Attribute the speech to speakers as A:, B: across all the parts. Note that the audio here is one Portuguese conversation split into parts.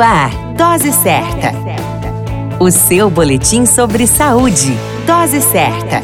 A: Ar, Dose Certa. O seu boletim sobre saúde. Dose Certa.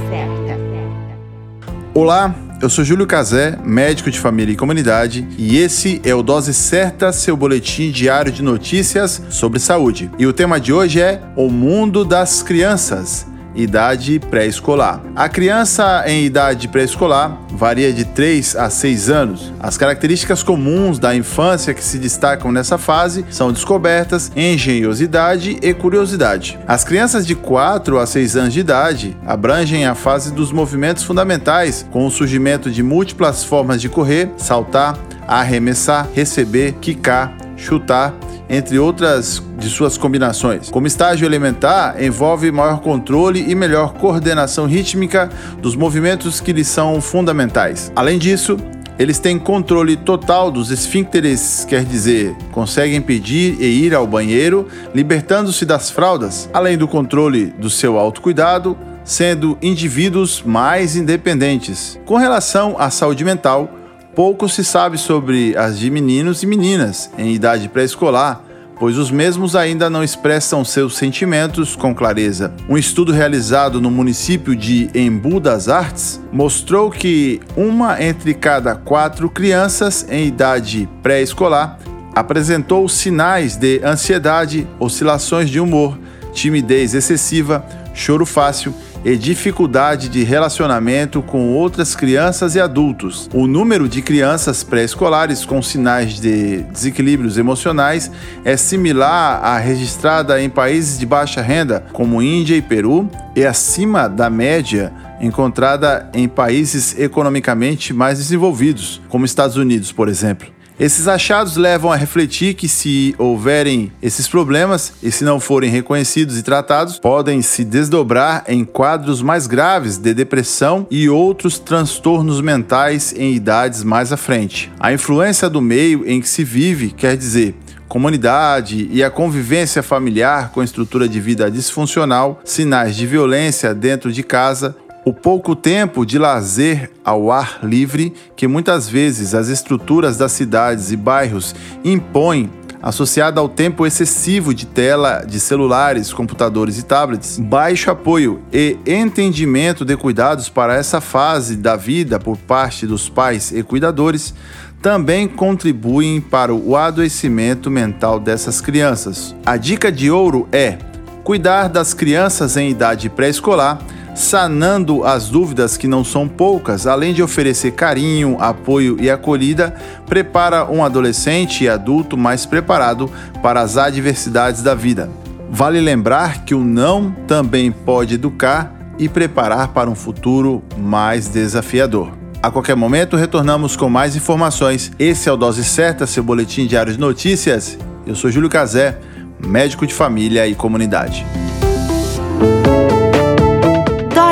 B: Olá, eu sou Júlio Cazé, médico de família e comunidade, e esse é o Dose Certa, seu boletim diário de notícias sobre saúde. E o tema de hoje é O Mundo das Crianças idade pré-escolar. A criança em idade pré-escolar varia de 3 a 6 anos. As características comuns da infância que se destacam nessa fase são descobertas, engenhosidade e curiosidade. As crianças de 4 a 6 anos de idade abrangem a fase dos movimentos fundamentais, com o surgimento de múltiplas formas de correr, saltar, arremessar, receber, quicar, chutar entre outras de suas combinações. Como estágio elementar, envolve maior controle e melhor coordenação rítmica dos movimentos que lhes são fundamentais. Além disso, eles têm controle total dos esfíncteres, quer dizer, conseguem pedir e ir ao banheiro, libertando-se das fraldas, além do controle do seu autocuidado, sendo indivíduos mais independentes. Com relação à saúde mental, pouco se sabe sobre as de meninos e meninas em idade pré-escolar, pois os mesmos ainda não expressam seus sentimentos com clareza. Um estudo realizado no município de Embu das Artes mostrou que uma entre cada quatro crianças em idade pré-escolar apresentou sinais de ansiedade, oscilações de humor, timidez excessiva, choro fácil e dificuldade de relacionamento com outras crianças e adultos. O número de crianças pré-escolares com sinais de desequilíbrios emocionais é similar à registrada em países de baixa renda, como Índia e Peru, e acima da média encontrada em países economicamente mais desenvolvidos, como Estados Unidos, por exemplo. Esses achados levam a refletir que, se houverem esses problemas e se não forem reconhecidos e tratados, podem se desdobrar em quadros mais graves de depressão e outros transtornos mentais em idades mais à frente. A influência do meio em que se vive quer dizer comunidade e a convivência familiar com estrutura de vida disfuncional, sinais de violência dentro de casa o pouco tempo de lazer ao ar livre que muitas vezes as estruturas das cidades e bairros impõem associada ao tempo excessivo de tela de celulares, computadores e tablets, baixo apoio e entendimento de cuidados para essa fase da vida por parte dos pais e cuidadores, também contribuem para o adoecimento mental dessas crianças. A dica de ouro é cuidar das crianças em idade pré-escolar sanando as dúvidas que não são poucas, além de oferecer carinho, apoio e acolhida, prepara um adolescente e adulto mais preparado para as adversidades da vida. Vale lembrar que o não também pode educar e preparar para um futuro mais desafiador. A qualquer momento retornamos com mais informações. Esse é o Dose Certa, seu boletim diário de notícias. Eu sou Júlio Cazé, médico de família e comunidade.